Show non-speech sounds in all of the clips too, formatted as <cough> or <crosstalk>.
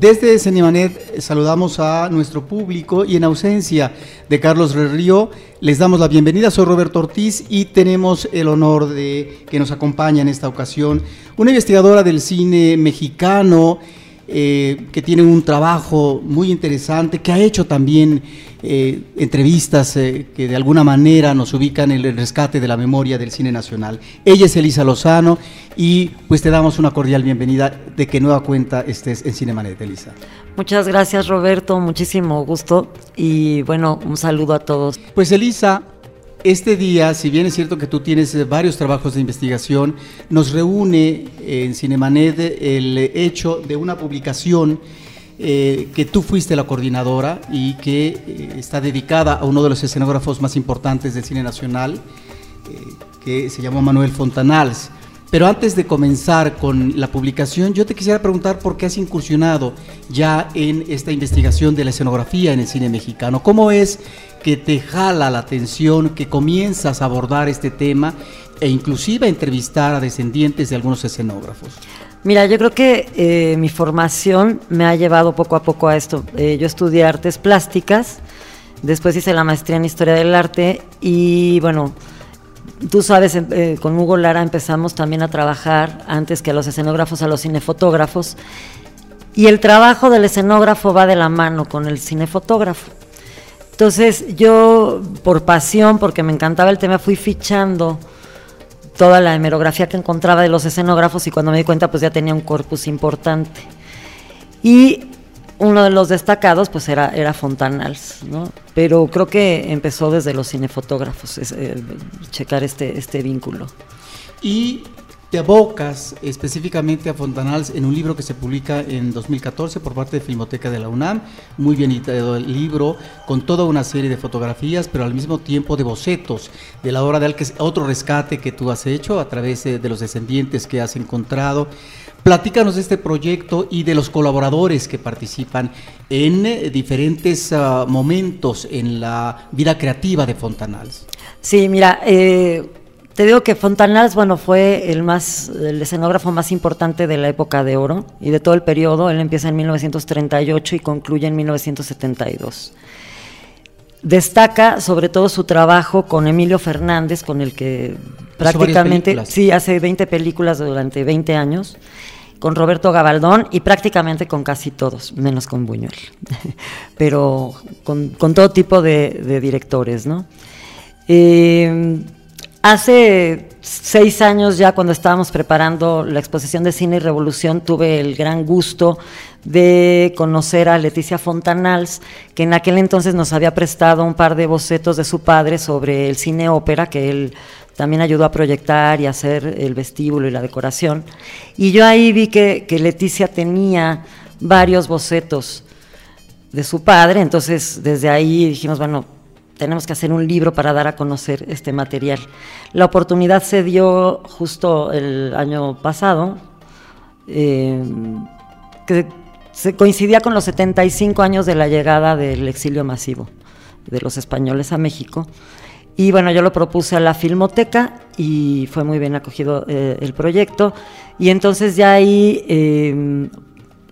Desde Cinemanet saludamos a nuestro público y en ausencia de Carlos Río les damos la bienvenida. Soy Roberto Ortiz y tenemos el honor de que nos acompaña en esta ocasión una investigadora del cine mexicano eh, que tiene un trabajo muy interesante, que ha hecho también eh, entrevistas eh, que de alguna manera nos ubican en el rescate de la memoria del cine nacional. Ella es Elisa Lozano y pues te damos una cordial bienvenida de que nueva cuenta estés en Cinemanet, Elisa. Muchas gracias Roberto, muchísimo gusto y bueno, un saludo a todos. Pues Elisa, este día, si bien es cierto que tú tienes eh, varios trabajos de investigación, nos reúne en Cinemanet el hecho de una publicación eh, que tú fuiste la coordinadora y que eh, está dedicada a uno de los escenógrafos más importantes del cine nacional, que se llamó Manuel Fontanals. Pero antes de comenzar con la publicación, yo te quisiera preguntar por qué has incursionado ya en esta investigación de la escenografía en el cine mexicano. ¿Cómo es que te jala la atención, que comienzas a abordar este tema e inclusive a entrevistar a descendientes de algunos escenógrafos? Mira, yo creo que eh, mi formación me ha llevado poco a poco a esto. Eh, yo estudié artes plásticas, después hice la maestría en historia del arte y bueno, Tú sabes, eh, con Hugo Lara empezamos también a trabajar antes que a los escenógrafos, a los cinefotógrafos. Y el trabajo del escenógrafo va de la mano con el cinefotógrafo. Entonces yo, por pasión, porque me encantaba el tema, fui fichando toda la hemerografía que encontraba de los escenógrafos y cuando me di cuenta pues ya tenía un corpus importante. Y uno de los destacados pues era, era Fontanals, ¿no? Pero creo que empezó desde los cinefotógrafos, eh, checar este, este vínculo. Y te abocas específicamente a Fontanals en un libro que se publica en 2014 por parte de Filmoteca de la UNAM, muy bien editado el libro, con toda una serie de fotografías, pero al mismo tiempo de bocetos de la obra de es otro rescate que tú has hecho a través de los descendientes que has encontrado. Platícanos de este proyecto y de los colaboradores que participan en eh, diferentes ah, momentos en la vida creativa de Fontanals. Sí, mira, eh, te digo que Fontanals, bueno, fue el más, el escenógrafo más importante de la época de oro y de todo el periodo. Él empieza en 1938 y concluye en 1972. Destaca sobre todo su trabajo con Emilio Fernández, con el que prácticamente, sí, hace 20 películas durante 20 años, con Roberto Gabaldón y prácticamente con casi todos, menos con Buñuel, <laughs> pero con, todo tipo de, directores, ¿no? Eh, hace seis años ya cuando estábamos preparando la exposición de cine y revolución tuve el gran gusto de conocer a Leticia Fontanals, que en aquel entonces nos había prestado un par de bocetos de su padre sobre el cine ópera, que él también ayudó a proyectar y hacer el vestíbulo y la decoración. Y yo ahí vi que, que Leticia tenía varios bocetos de su padre, entonces desde ahí dijimos, bueno, tenemos que hacer un libro para dar a conocer este material. La oportunidad se dio justo el año pasado, eh, que se coincidía con los 75 años de la llegada del exilio masivo de los españoles a México. Y bueno, yo lo propuse a la Filmoteca y fue muy bien acogido eh, el proyecto. Y entonces ya ahí eh,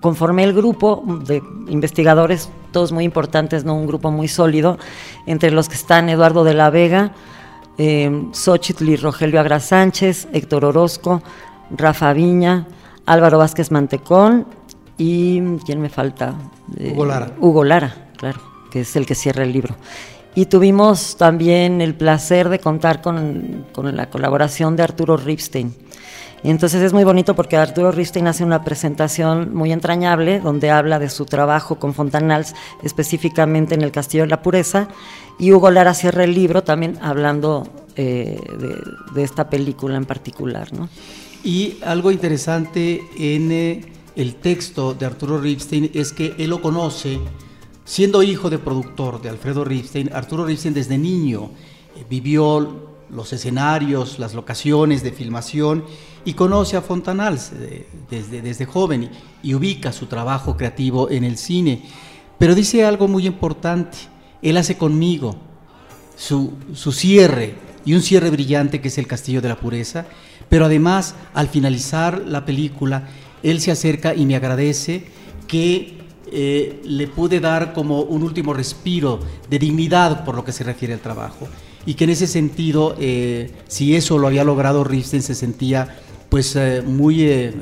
conformé el grupo de investigadores, todos muy importantes, ¿no? un grupo muy sólido, entre los que están Eduardo de la Vega, eh, Xochitl y Rogelio Agra Sánchez, Héctor Orozco, Rafa Viña, Álvaro Vázquez Mantecón y ¿quién me falta? Eh, Hugo Lara. Hugo Lara, claro, que es el que cierra el libro. Y tuvimos también el placer de contar con, con la colaboración de Arturo Ripstein entonces es muy bonito porque Arturo Ripstein hace una presentación muy entrañable donde habla de su trabajo con Fontanals, específicamente en el Castillo de la Pureza, y Hugo Lara cierra el libro también hablando eh, de, esta película en particular. Y algo interesante en eh, el texto de Arturo Ripstein es que él lo conoce siendo hijo de productor de Alfredo Ripstein. Arturo Ripstein desde niño eh, vivió los escenarios, las locaciones de filmación y conoce a Fontanals eh, desde, desde joven y, ubica su trabajo creativo en el cine. Pero dice algo muy importante, él hace conmigo su, su cierre y un cierre brillante que es el Castillo de la Pureza, pero además al finalizar la película, él se acerca y me agradece que eh, le pude dar como un último respiro de dignidad por lo que se refiere al trabajo. Y que en ese sentido, eh, si eso lo había logrado Riften, se sentía pues eh, muy,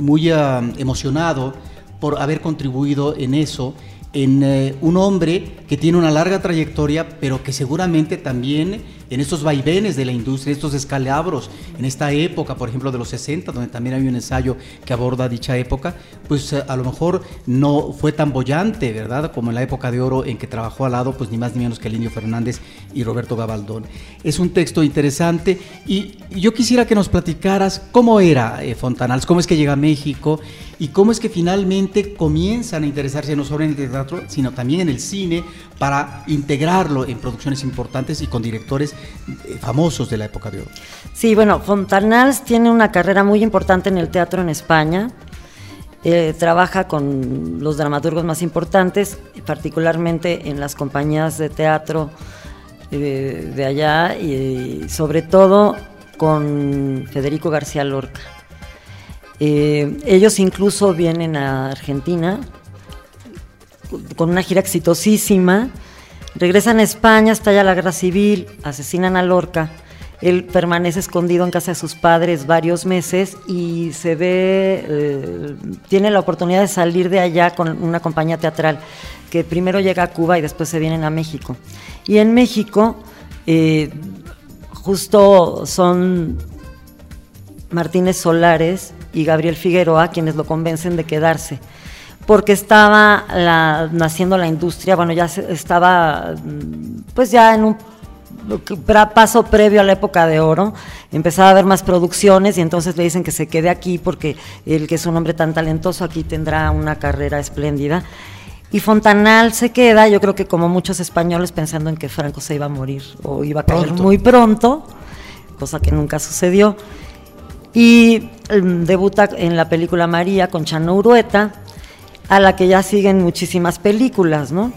muy ah, emocionado por haber contribuido en eso en un hombre que tiene una larga trayectoria, pero que seguramente también en estos vaivenes de la industria, estos escalabros, en esta época, por ejemplo, de los 60, donde también hay un ensayo que aborda dicha época, pues eh, a lo mejor no fue tan bollante, ¿verdad? Como en la época de oro en que trabajó al lado, pues ni más ni menos que el Fernández y Roberto Gabaldón. Es un texto interesante y yo quisiera que nos platicaras cómo era eh, Fontanals, cómo es que llega a México y cómo es que finalmente comienzan a interesarse no solo en el teatro, sino también en el cine para integrarlo en producciones importantes y con directores famosos de la época de oro. Sí, bueno, Fontanals tiene una carrera muy importante en el teatro en España. Eh, trabaja con los dramaturgos más importantes, particularmente en las compañías de teatro eh, de allá y sobre todo con Federico García Lorca. ellos incluso vienen a Argentina con una gira exitosísima. Regresan a España, estalla la guerra civil, asesinan a Lorca. Él permanece escondido en casa de sus padres varios meses y se ve, eh, tiene la oportunidad de salir de allá con una compañía teatral que primero llega a Cuba y después se vienen a México. Y en México, eh, justo son Martínez Solares y Gabriel Figueroa quienes lo convencen de quedarse porque estaba naciendo la industria, bueno, ya estaba pues ya en un paso previo a la época de oro, empezaba a haber más producciones y entonces le dicen que se quede aquí porque el que es un hombre tan talentoso aquí tendrá una carrera espléndida. Y Fontanal se queda, yo creo que como muchos españoles pensando en que Franco se iba a morir o iba a caer muy pronto, cosa que nunca sucedió. Y em, debuta en la película María con Chano Urueta, a la que ya siguen muchísimas películas, ¿no?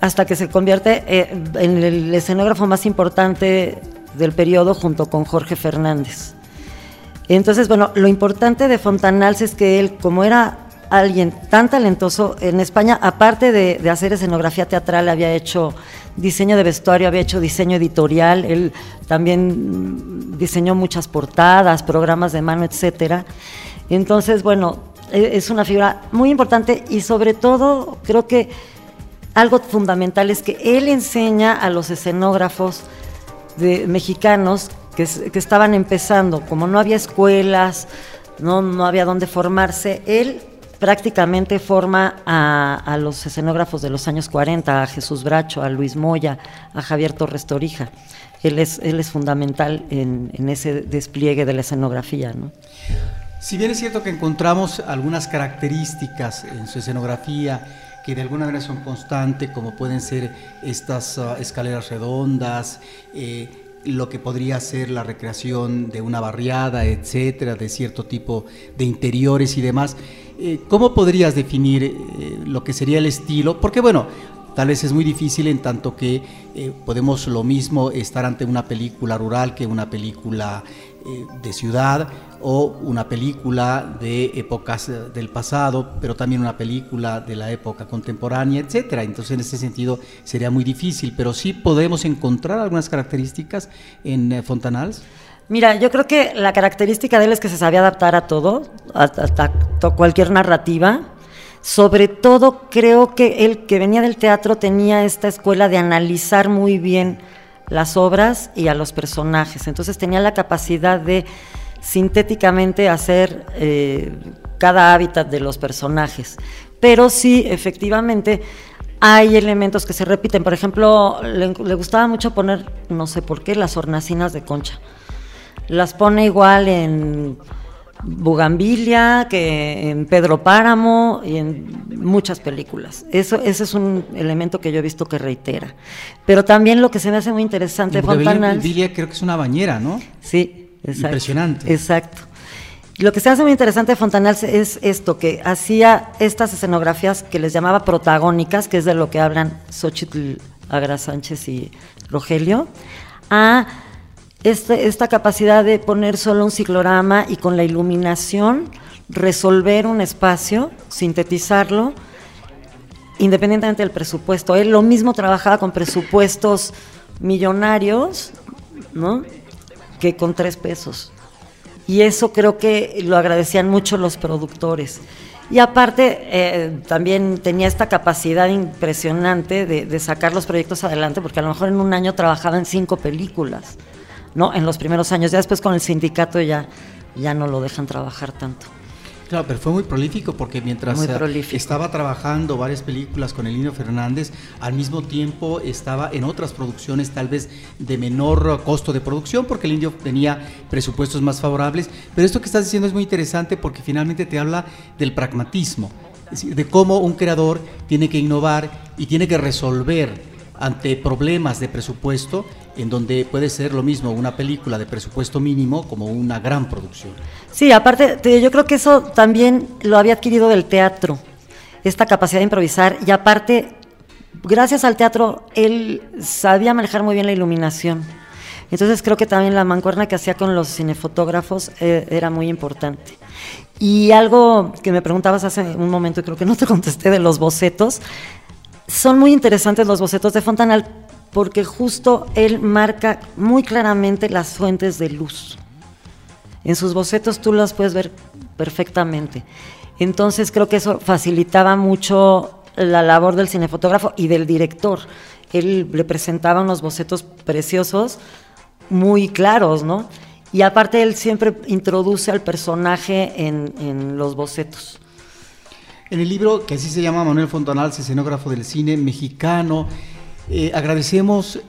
Hasta que se convierte eh, en el escenógrafo más importante del periodo junto con Jorge Fernández. Entonces, bueno, lo importante de Fontanals es que él, como era alguien tan talentoso en España, aparte de, hacer escenografía teatral, había hecho diseño de vestuario, había hecho diseño editorial, él también diseñó muchas portadas, programas de mano, etcétera. Entonces, bueno, es una figura muy importante y sobre todo creo que algo fundamental es que él enseña a los escenógrafos de, mexicanos que, estaban empezando, como no había escuelas, no, no había dónde formarse, él prácticamente forma a, los escenógrafos de los años 40, a Jesús Bracho, a Luis Moya, a Javier Torres Torija. Él es, él es fundamental en, en ese despliegue de la escenografía. ¿no? Si bien es cierto que encontramos algunas características en su escenografía que de alguna manera son constantes, como pueden ser estas ah, escaleras redondas, eh, lo que podría ser la recreación de una barriada, etcétera, de cierto tipo de interiores y demás. Eh, ¿Cómo podrías definir eh, lo que sería el estilo? Porque bueno, tal vez es muy difícil en tanto que podemos lo mismo estar ante una película rural que una película de ciudad o una película de épocas eh, del pasado, pero también una película de la época contemporánea, etcétera. Entonces, en ese sentido sería muy difícil, pero sí podemos encontrar algunas características en eh, Fontanals. Mira, yo creo que la característica de él es que se sabía adaptar a todo, a, cualquier narrativa. Sobre todo, creo que él que venía del teatro tenía esta escuela de analizar muy bien las obras y a los personajes. Entonces tenía la capacidad de sintéticamente hacer eh, cada hábitat de los personajes. Pero sí, efectivamente, hay elementos que se repiten. Por ejemplo, le, gustaba mucho poner, no sé por qué, las hornacinas de concha. Las pone igual en Bugambilia, que en Pedro Páramo y en muchas películas. Eso, ese es un elemento que yo he visto que reitera. Pero también lo que se me hace muy interesante, Fontana. Bugambilia creo que es una bañera, ¿no? Sí, Impresionante. Exacto. Lo que se hace muy interesante de Fontanal es esto, que hacía estas escenografías que les llamaba protagónicas, que es de lo que hablan Xochitl Agra Sánchez y Rogelio, a esta capacidad de poner solo un ciclorama y con la iluminación resolver un espacio, sintetizarlo, independientemente del presupuesto. Él lo mismo trabajaba con presupuestos millonarios, ¿no? Que con tres pesos. Y eso creo que lo agradecían mucho los productores. Y aparte, eh, también tenía esta capacidad impresionante de, de, sacar los proyectos adelante, porque a lo mejor en un año trabajaba en cinco películas, ¿no? En los primeros años. Ya después con el sindicato ya, ya no lo dejan trabajar tanto. Claro, pero fue muy prolífico porque mientras estaba trabajando varias películas con Elino Fernández, al mismo tiempo estaba en otras producciones tal vez de menor costo de producción porque el indio tenía presupuestos más favorables. Pero esto que estás diciendo es muy interesante porque finalmente te habla del pragmatismo, de cómo un creador tiene que innovar y tiene que resolver ante problemas de presupuesto, en donde puede ser lo mismo una película de presupuesto mínimo como una gran producción. Sí, aparte, yo creo que eso también lo había adquirido del teatro, esta capacidad de improvisar, y aparte, gracias al teatro, él sabía manejar muy bien la iluminación. Entonces creo que también la mancuerna que hacía con los cinefotógrafos eh, era muy importante. Y algo que me preguntabas hace un momento, y creo que no te contesté, de los bocetos, son muy interesantes los bocetos de Fontanal porque justo él marca muy claramente las fuentes de luz. En sus bocetos tú las puedes ver perfectamente. Entonces creo que eso facilitaba mucho la labor del cinefotógrafo y del director. Él le presentaba unos bocetos preciosos, muy claros, ¿no? Y aparte él siempre introduce al personaje en, en los bocetos. En el libro, que así se llama Manuel Fontanal, escenógrafo del cine mexicano, eh, agradecemos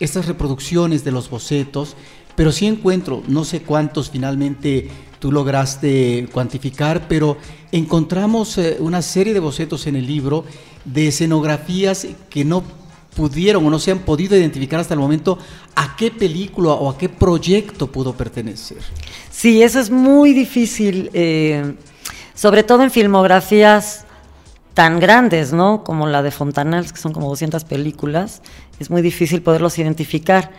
estas reproducciones de los bocetos, pero sí encuentro, no sé cuántos finalmente tú lograste cuantificar, pero encontramos eh, una serie de bocetos en el libro de escenografías que no pudieron o no se han podido identificar hasta el momento a qué película o a qué proyecto pudo pertenecer. Sí, eso es muy difícil. Eh, sobre todo en filmografías tan grandes, ¿no? Como la de Fontanals, que son como 200 películas, es muy difícil poderlos identificar.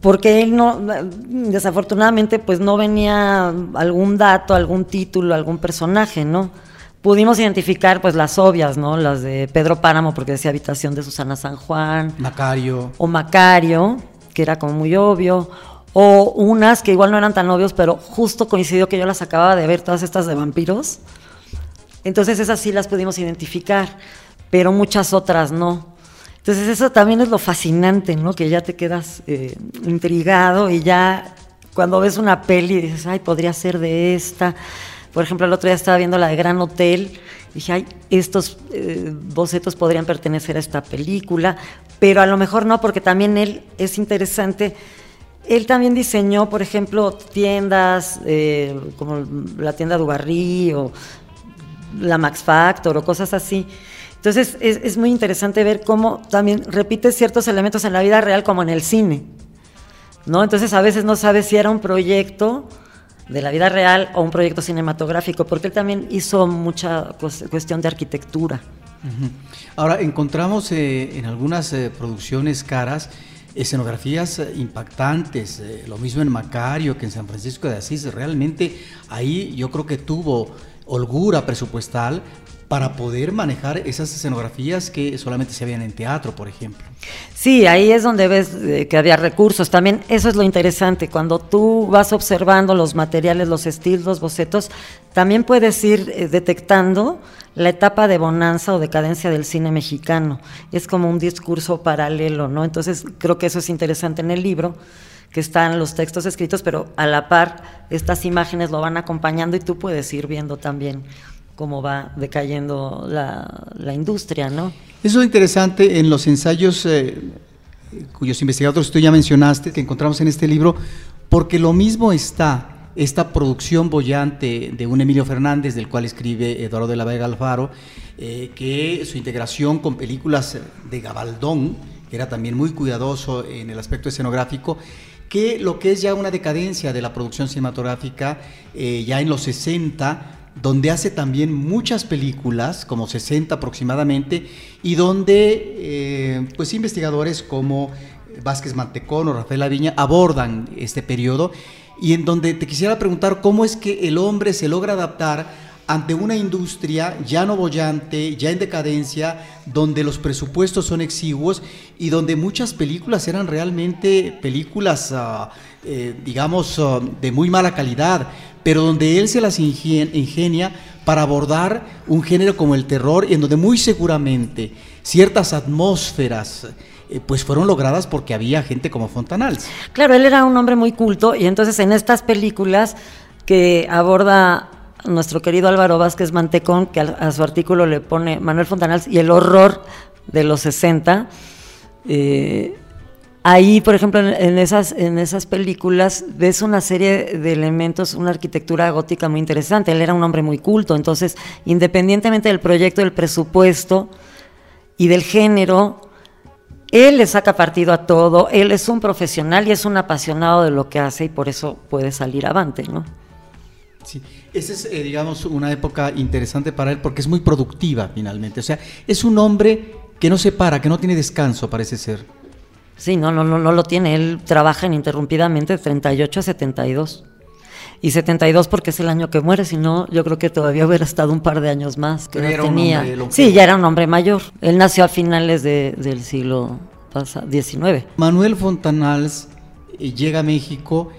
Porque él no, desafortunadamente, pues no venía algún dato, algún título, algún personaje, ¿no? Pudimos identificar, pues, las obvias, ¿no? Las de Pedro Páramo, porque decía Habitación de Susana San Juan. Macario. O Macario, que era como muy obvio o unas que igual no eran tan obvios, pero justo coincidió que yo las acababa de ver, todas estas de vampiros. Entonces esas sí las pudimos identificar, pero muchas otras no. Entonces eso también es lo fascinante, ¿no? Que ya te quedas eh, intrigado y ya cuando ves una peli dices, ay, podría ser de esta. Por ejemplo, el otro día estaba viendo la de Gran Hotel, dije, ay, estos eh, bocetos podrían pertenecer a esta película, pero a lo mejor no, porque también él es interesante él también diseñó, por ejemplo, tiendas eh, como la tienda Dubarry o la Max Factor o cosas así. Entonces es, muy interesante ver cómo también repite ciertos elementos en la vida real como en el cine. ¿no? Entonces a veces no sabes si era un proyecto de la vida real o un proyecto cinematográfico, porque él también hizo mucha cuestión de arquitectura. Ahora, encontramos eh, en algunas eh, producciones caras escenografías eh, impactantes, eh, lo mismo en Macario que en San Francisco de Asís, realmente ahí yo creo que tuvo holgura presupuestal para poder manejar esas escenografías que solamente se habían en teatro, por ejemplo. Sí, ahí es donde ves eh, que había recursos. También eso es lo interesante, cuando tú vas observando los materiales, los estilos, los bocetos, también puedes ir eh, detectando la etapa de bonanza o decadencia del cine mexicano. Es como un discurso paralelo, ¿no? Entonces creo que eso es interesante en el libro que están los textos escritos, pero a la par estas imágenes lo van acompañando y tú puedes ir viendo también cómo va decayendo la, industria, ¿no? Eso es interesante en los ensayos eh, cuyos investigadores tú ya mencionaste, que encontramos en este libro, porque lo mismo está esta producción bollante de un Emilio Fernández, del cual escribe Eduardo de la Vega Alfaro, eh, que su integración con películas de Gabaldón, que era también muy cuidadoso en el aspecto escenográfico, que lo que es ya una decadencia de la producción cinematográfica eh, ya en los 60, donde hace también muchas películas, como 60 aproximadamente, y donde eh, pues investigadores como Vázquez Mantecón o Rafael Aviña abordan este periodo y en donde te quisiera preguntar cómo es que el hombre se logra adaptar ante una industria ya no bollante, ya en decadencia, donde los presupuestos son exiguos y donde muchas películas eran realmente películas, ah, eh, digamos, ah, de muy mala calidad, pero donde él se las ingenia para abordar un género como el terror, en donde muy seguramente ciertas atmósferas eh, pues fueron logradas porque había gente como Fontanals. Claro, él era un hombre muy culto y entonces en estas películas que aborda nuestro querido Álvaro Vázquez Mantecón, que a, su artículo le pone Manuel Fontanals y el horror de los 60, eh, ahí, por ejemplo, en, esas, en esas películas ves una serie de elementos, una arquitectura gótica muy interesante. Él era un hombre muy culto, entonces, independientemente del proyecto, del presupuesto y del género, él le saca partido a todo, él es un profesional y es un apasionado de lo que hace y por eso puede salir avante, ¿no? Sí, esa es, eh, digamos, una época interesante para él porque es muy productiva finalmente. O sea, es un hombre que no se para, que no tiene descanso, parece ser. Sí, no, no, no, no lo tiene. Él trabaja ininterrumpidamente de 38 a 72. Y 72 porque es el año que muere, si no, yo creo que todavía hubiera estado un par de años más que no tenía. Sí, ya era un hombre mayor. Él nació a finales del siglo XIX. Manuel Fontanals eh, llega a México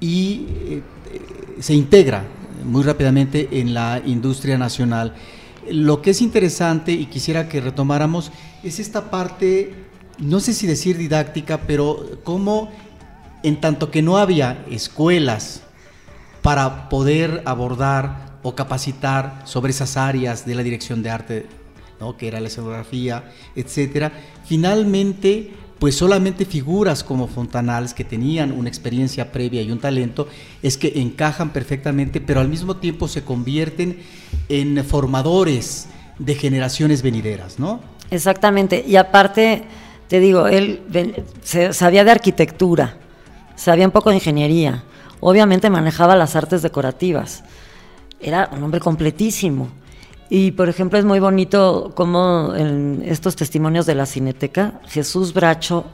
y eh, se integra muy rápidamente en la industria nacional. Lo que es interesante y quisiera que retomáramos es esta parte, no sé si decir didáctica, pero cómo en tanto que no había escuelas para poder abordar o capacitar sobre esas áreas de la dirección de arte, ¿no? que era la escenografía, etcétera, finalmente pues solamente figuras como Fontanals, que tenían una experiencia previa y un talento, es que encajan perfectamente, pero al mismo tiempo se convierten en formadores de generaciones venideras, ¿no? Exactamente, y aparte, te digo, él sabía de arquitectura, sabía un poco de ingeniería, obviamente manejaba las artes decorativas, era un hombre completísimo. Y por ejemplo es muy bonito como en estos testimonios de la Cineteca, Jesús Bracho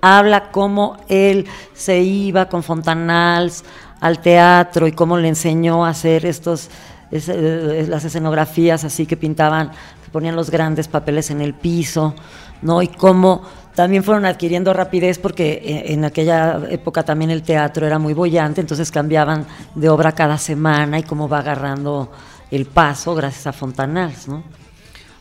habla cómo él se iba con Fontanals al teatro y cómo le enseñó a hacer estos eh, las escenografías así que pintaban, ponían los grandes papeles en el piso, ¿no? Y cómo también fueron adquiriendo rapidez porque eh, en aquella época también el teatro era muy bollante, entonces cambiaban de obra cada semana y cómo va agarrando el paso gracias a Fontanals, ¿no?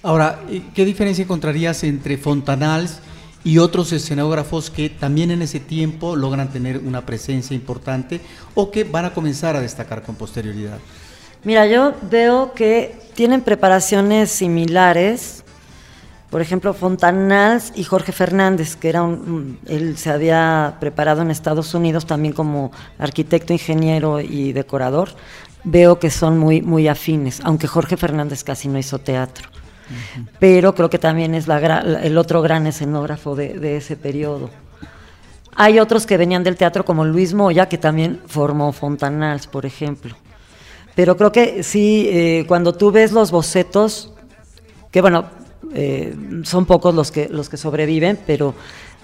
Ahora, ¿qué diferencia encontrarías entre Fontanals y otros escenógrafos que también en ese tiempo logran tener una presencia importante o que van a comenzar a destacar con posterioridad? Mira, yo veo que tienen preparaciones similares. Por ejemplo, Fontanals y Jorge Fernández, que era un, él se había preparado en Estados Unidos también como arquitecto, ingeniero y decorador veo que son muy, muy afines, aunque Jorge Fernández casi no hizo teatro. Pero creo que también es la, el otro gran escenógrafo de, ese periodo. Hay otros que venían del teatro, como Luis Moya, que también formó Fontanals, por ejemplo. Pero creo que sí, eh, cuando tú ves los bocetos, que bueno, eh, son pocos los que, los que sobreviven, pero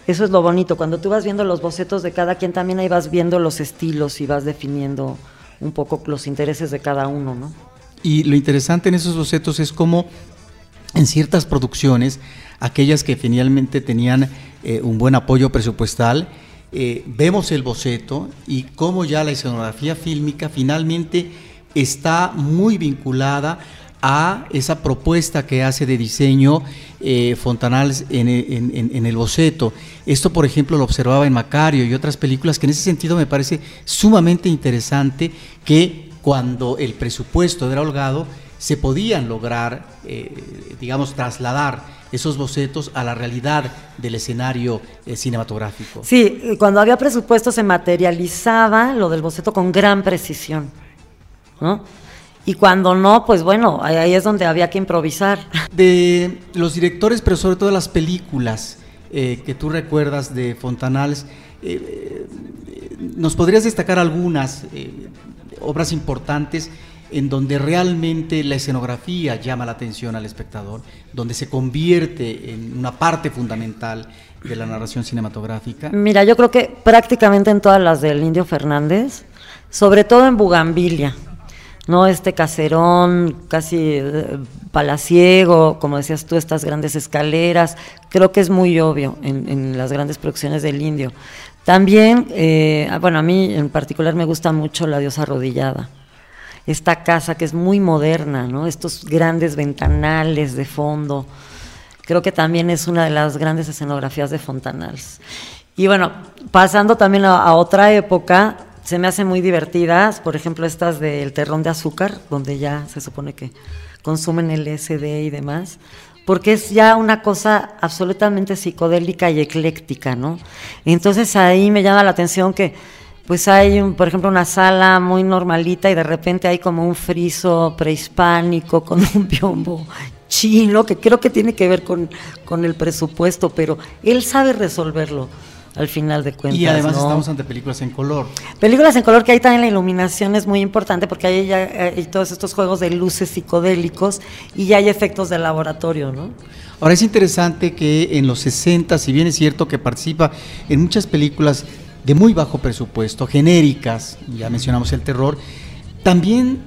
eso es lo bonito. Cuando tú vas viendo los bocetos de cada quien, también ahí vas viendo los estilos y vas definiendo un poco los intereses de cada uno, ¿no? Y lo interesante en esos bocetos es cómo en ciertas producciones, aquellas que finalmente tenían eh, un buen apoyo presupuestal, vemos el boceto y cómo ya la escenografía fílmica finalmente está muy vinculada a esa propuesta que hace de diseño eh, Fontanals en, en, el boceto. Esto, por ejemplo, lo observaba en Macario y otras películas, que en ese sentido me parece sumamente interesante que cuando el presupuesto era holgado, se podían lograr, eh, digamos, trasladar esos bocetos a la realidad del escenario eh, cinematográfico. Sí, cuando había presupuesto se materializaba lo del boceto con gran precisión, ¿no? Y cuando no, pues bueno, ahí es donde había que improvisar. De los directores, pero sobre todo de las películas eh, que tú recuerdas de Fontanals, eh, ¿nos podrías destacar algunas obras importantes en donde realmente la escenografía llama la atención al espectador, donde se convierte en una parte fundamental de la narración cinematográfica? Mira, yo creo que prácticamente en todas las del Indio Fernández, sobre todo en Bugambilia, ¿no? Este caserón casi eh, palaciego, como decías tú, estas grandes escaleras, creo que es muy obvio en, las grandes producciones del indio. También, eh, ah, bueno, a mí en particular me gusta mucho La diosa arrodillada. Esta casa que es muy moderna, ¿no? Estos grandes ventanales de fondo. Creo que también es una de las grandes escenografías de Fontanals. Y bueno, pasando también a otra época, se me hacen muy divertidas, por ejemplo, estas del terrón de azúcar, donde ya se supone que consumen el SD y demás, porque es ya una cosa absolutamente psicodélica y ecléctica, ¿no? Entonces ahí me llama la atención que pues hay, por ejemplo, una sala muy normalita y de repente hay como un friso prehispánico con <laughs> un biombo chino, que creo que tiene que ver con, con el presupuesto, pero él sabe resolverlo al final de cuentas. Y además estamos ante películas en color. Películas en color que ahí también la iluminación es muy importante porque ahí ya hay todos estos juegos de luces psicodélicos y ya hay efectos de laboratorio, ¿no? Ahora es interesante que en los 60, si bien es cierto que participa en muchas películas de muy bajo presupuesto, genéricas, ya mencionamos el terror, también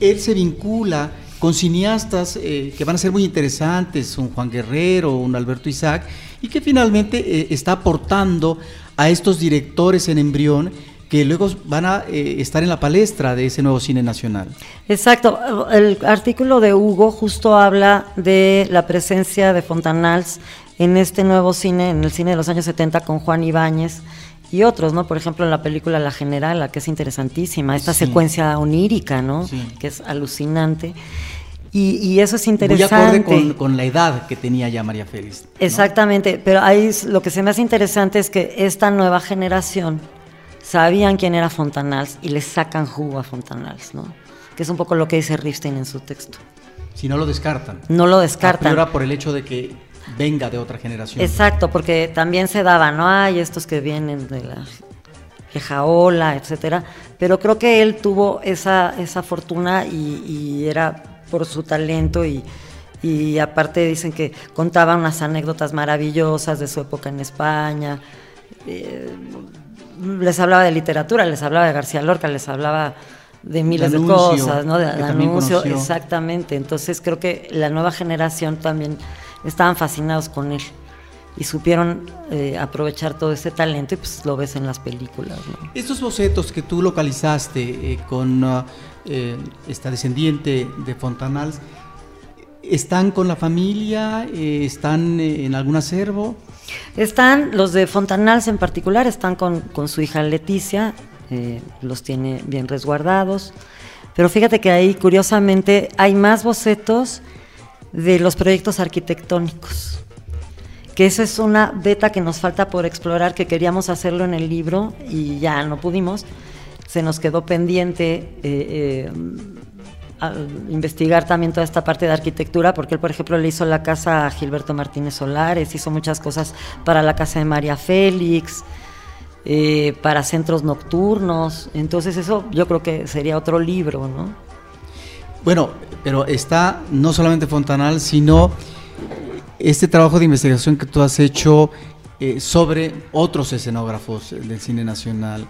él se vincula con cineastas eh, que van a ser muy interesantes, un Juan Guerrero, un Alberto Isaac, y que finalmente eh, está aportando a estos directores en embrión que luego van a eh, estar en la palestra de ese nuevo cine nacional. Exacto, el artículo de Hugo justo habla de la presencia de Fontanals en este nuevo cine, en el cine de los años 70 con Juan Ibáñez y otros, ¿no? Por ejemplo, en la película La Generala, que es interesantísima, esta secuencia onírica, ¿no? Que es alucinante. Y, eso es interesante. Muy acorde con, la edad que tenía ya María Félix. Exactamente, pero ahí lo que se me hace interesante es que esta nueva generación sabían quién era Fontanals y le sacan jugo a Fontanals, ¿no? Que es un poco lo que dice Rifstein en su texto. Si no lo descartan. No lo descartan. Ahora por el hecho de que venga de otra generación. Exacto, porque también se daba, ¿no? Hay estos que vienen de la vieja ola, etcétera. Pero creo que él tuvo esa, esa fortuna y, y era por su talento y, y aparte dicen que contaba unas anécdotas maravillosas de su época en España. Eh, les hablaba de literatura, les hablaba de García Lorca, les hablaba de miles de cosas, ¿no? De anuncio, exactamente. Entonces creo que la nueva generación también estaban fascinados con él y supieron eh, aprovechar todo ese talento y pues lo ves en las películas. Estos bocetos que tú localizaste eh, con uh, eh, esta descendiente de Fontanals, ¿están con la familia? ¿Están en algún acervo? Están, los de Fontanals en particular, están con, con su hija Leticia, los tiene bien resguardados. Pero fíjate que ahí, curiosamente, hay más bocetos de los proyectos arquitectónicos que esa es una beta que nos falta por explorar, que queríamos hacerlo en el libro y ya no pudimos. Se nos quedó pendiente eh, eh, investigar también toda esta parte de arquitectura, porque él, por ejemplo, le hizo la casa a Gilberto Martínez Solares, hizo muchas cosas para la casa de María Félix, eh, para centros nocturnos. Entonces eso yo creo que sería otro libro, ¿no? Bueno, pero está no solamente Fontanal, sino este trabajo de investigación que tú has hecho eh, sobre otros escenógrafos del cine nacional,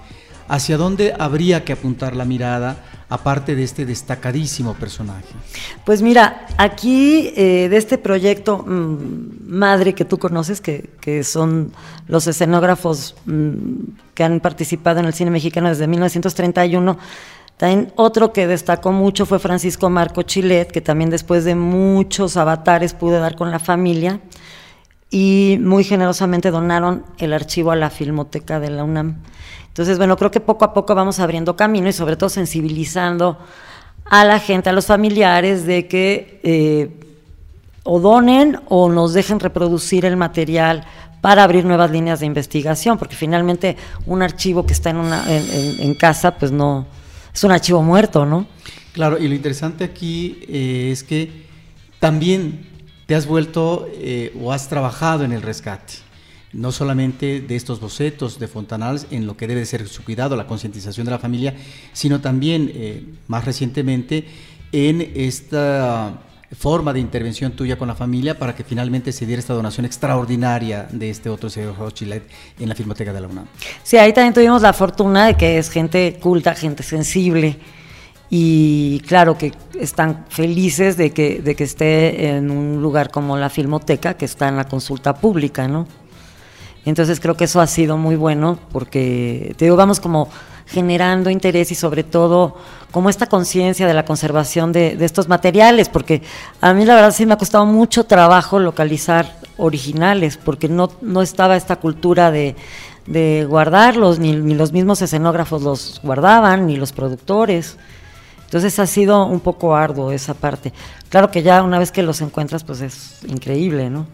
¿hacia dónde habría que apuntar la mirada aparte de este destacadísimo personaje? Pues mira, aquí eh, de este proyecto mm, madre que tú conoces, que, que son los escenógrafos mm, que han participado en el cine mexicano desde 1931, también otro que destacó mucho fue Francisco Marco Chilet, que también después de muchos avatares pude dar con la familia y muy generosamente donaron el archivo a la Filmoteca de la UNAM. Entonces, bueno, creo que poco a poco vamos abriendo camino y sobre todo sensibilizando a la gente, a los familiares, de que eh, o donen o nos dejen reproducir el material para abrir nuevas líneas de investigación, porque finalmente un archivo que está en, casa, pues no, es un archivo muerto, ¿no? Claro, y lo interesante aquí eh, es que también te has vuelto eh, o has trabajado en el rescate. no solamente de estos bocetos de Fontanals en lo que debe ser su cuidado, la concientización de la familia, sino también, eh, más recientemente, en esta forma de intervención tuya con la familia para que finalmente se diera esta donación extraordinaria de este otro señor Chilet en la Filmoteca de la UNAM. Sí, ahí también tuvimos la fortuna de que es gente culta, gente sensible y claro que están felices de que, de que esté en un lugar como la Filmoteca, que está en la consulta pública, ¿no? Entonces creo que eso ha sido muy bueno porque, te digo, vamos como generando interés y sobre todo como esta conciencia de la conservación de, estos materiales, porque a mí la verdad sí me ha costado mucho trabajo localizar originales, porque no, no estaba esta cultura de, guardarlos, ni, ni, los mismos escenógrafos los guardaban, ni los productores. Entonces ha sido un poco arduo esa parte. Claro que ya una vez que los encuentras, pues es increíble, ¿no?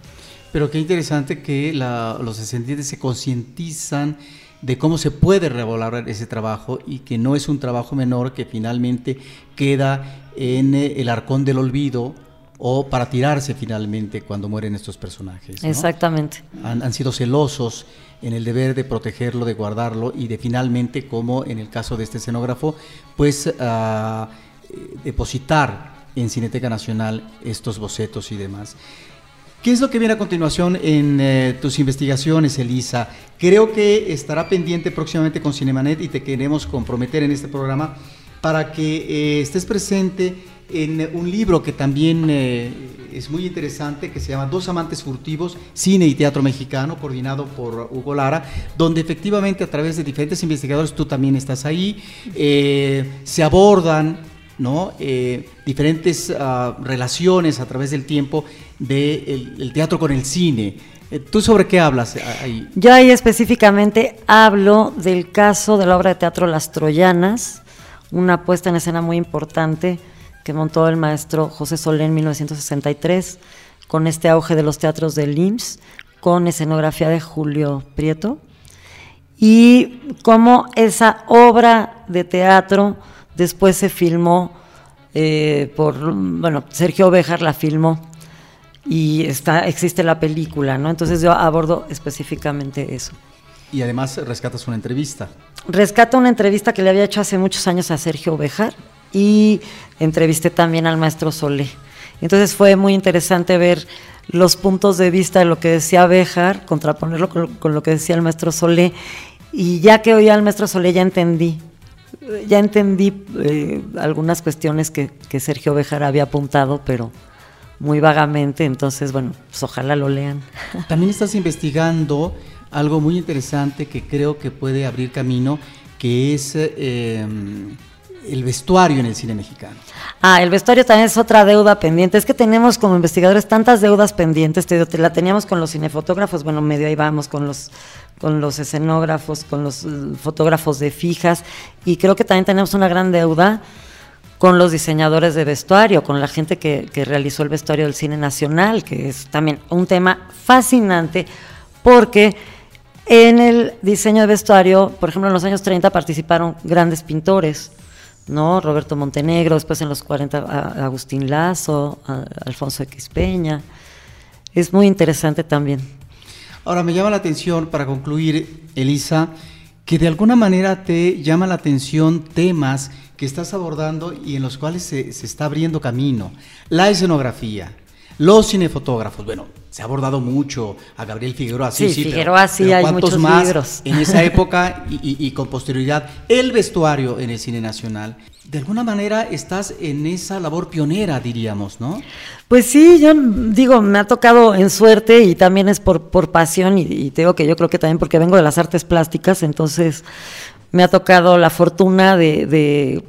Pero qué interesante que los descendientes se concientizan de cómo se puede revalorar ese trabajo y que no es un trabajo menor que finalmente queda en eh, el arcón del olvido o para tirarse finalmente cuando mueren estos personajes. Exactamente. Han, sido celosos en el deber de protegerlo, de guardarlo y de finalmente, como en el caso de este escenógrafo, pues ah, eh, depositar en Cineteca Nacional estos bocetos y demás. ¿Qué es lo que viene a continuación en eh, tus investigaciones, Elisa? Creo que estará pendiente próximamente con Cinemanet y te queremos comprometer en este programa para que eh, estés presente en un libro que también eh, es muy interesante, que se llama Dos amantes furtivos, cine y teatro mexicano, coordinado por Hugo Lara, donde efectivamente a través de diferentes investigadores, tú también estás ahí, se abordan diferentes ah, relaciones a través del tiempo del de teatro con el cine. Eh, ¿Tú sobre qué hablas ahí? Yo ahí específicamente hablo del caso de la obra de teatro Las Troyanas, una puesta en escena muy importante que montó el maestro José Solé en 1963, con este auge de los teatros del IMSS, con escenografía de Julio Prieto, y cómo esa obra de teatro Después se filmó eh, por, bueno, Sergio Bejar la filmó y está, existe la película, ¿no? Entonces yo abordo específicamente eso. Y además rescatas una entrevista. Rescato una entrevista que le había hecho hace muchos años a Sergio Bejar y entrevisté también al maestro Solé. Entonces fue muy interesante ver los puntos de vista de lo que decía Bejar, contraponerlo con, con lo que decía el maestro Solé. Y ya que oía al maestro Solé ya entendí ya entendí eh, algunas cuestiones que, Sergio Bejar había apuntado, pero muy vagamente, entonces, bueno, pues ojalá lo lean. <laughs> También estás investigando algo muy interesante que creo que puede abrir camino, que es eh, el vestuario en el cine mexicano. Ah, el vestuario también es otra deuda pendiente. Es que tenemos como investigadores tantas deudas pendientes. Te, te la teníamos con los cinefotógrafos, bueno, medio ahí vamos con los con los escenógrafos, con los fotógrafos de fijas y creo que también tenemos una gran deuda con los diseñadores de vestuario, con la gente que, realizó el vestuario del cine nacional, que es también un tema fascinante porque en el diseño de vestuario, por ejemplo, en los años 30 participaron grandes pintores, ¿no? Roberto Montenegro, después en los 40 Agustín Lazo, Alfonso X Peña. Es muy interesante también. Ahora, me llama la atención, para concluir, Elisa, que de alguna manera te llama la atención temas que estás abordando y en los cuales se, está abriendo camino. La escenografía, los cinefotógrafos, bueno, se ha abordado mucho a Gabriel Figueroa, sí, sí, Figueroa sí, hay muchos más libros. en esa <laughs> época y, con posterioridad, el vestuario en el cine nacional. De alguna manera estás en esa labor pionera, diríamos, ¿no? Pues sí, yo digo, me ha tocado en suerte y también es por, por pasión y, y te digo que yo creo que también porque vengo de las artes plásticas, entonces me ha tocado la fortuna de,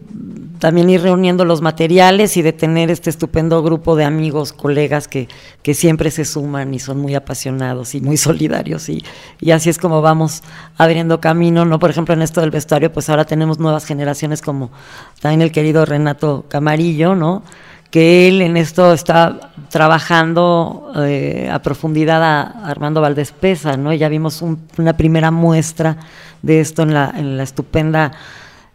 también ir reuniendo los materiales y de tener este estupendo grupo de amigos, colegas que, que siempre se suman y son muy apasionados y muy <laughs> solidarios y, y, así es como vamos abriendo camino, ¿no? Por ejemplo, en esto del vestuario, pues ahora tenemos nuevas generaciones como también el querido Renato Camarillo, ¿no? Que él en esto está trabajando eh, a profundidad a Armando Valdés Pesa, ¿no? Ya vimos una primera muestra de esto en la, en la estupenda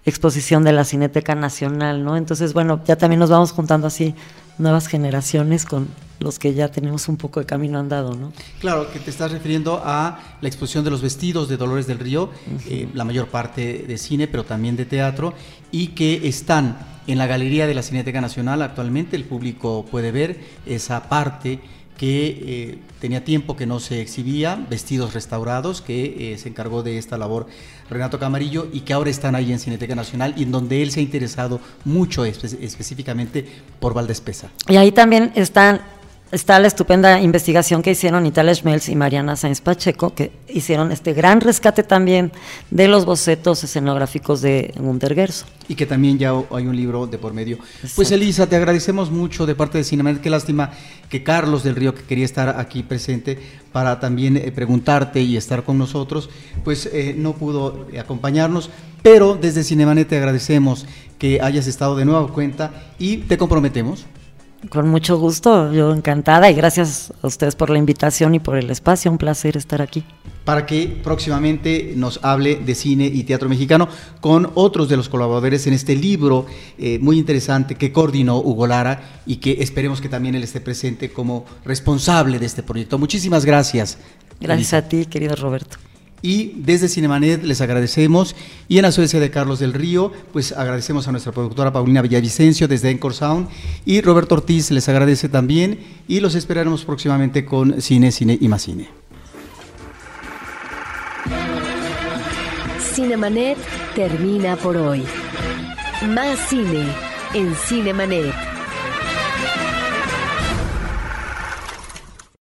exposición de la Cineteca Nacional, ¿no? Entonces, bueno, ya también nos vamos juntando así nuevas generaciones con, los que ya tenemos un poco de camino andado, ¿no? Claro, que te estás refiriendo a la exposición de los vestidos de Dolores del Río, eh, la mayor parte de cine, pero también de teatro, y que están en la Galería de la Cineteca Nacional actualmente, el público puede ver esa parte que eh, tenía tiempo que no se exhibía, vestidos restaurados, que eh, se encargó de esta labor Renato Camarillo y que ahora están ahí en Cineteca Nacional y en donde él se ha interesado mucho específicamente por Valdespesa. Y ahí también están está la estupenda investigación que hicieron Italia Schmelz y Mariana Sáenz Pacheco, que hicieron este gran rescate también de los bocetos escenográficos de Gunter Y que también ya hay un libro de por medio. Pues Elisa, te agradecemos mucho de parte de Cinemanet. Qué lástima que Carlos del Río, que quería estar aquí presente para también eh, preguntarte y estar con nosotros, pues eh, no pudo acompañarnos. Pero desde Cinemanet te agradecemos que hayas estado de nuevo cuenta y te comprometemos con mucho gusto, yo encantada y gracias a ustedes por la invitación y por el espacio, un placer estar aquí. Para que próximamente nos hable de cine y teatro mexicano con otros de los colaboradores en este libro eh, muy interesante que coordinó Hugo Lara y que esperemos que también él esté presente como responsable de este proyecto. Muchísimas gracias. Gracias a ti, querido Roberto. Y desde Cinemanet les agradecemos. Y en la suecia de Carlos del Río, pues agradecemos a nuestra productora Paulina Villavicencio desde Encore Sound. Y Roberto Ortiz les agradece también. Y los esperaremos próximamente con Cine, Cine y más Cine. Cinemanet termina por hoy. Más cine en Cinemanet.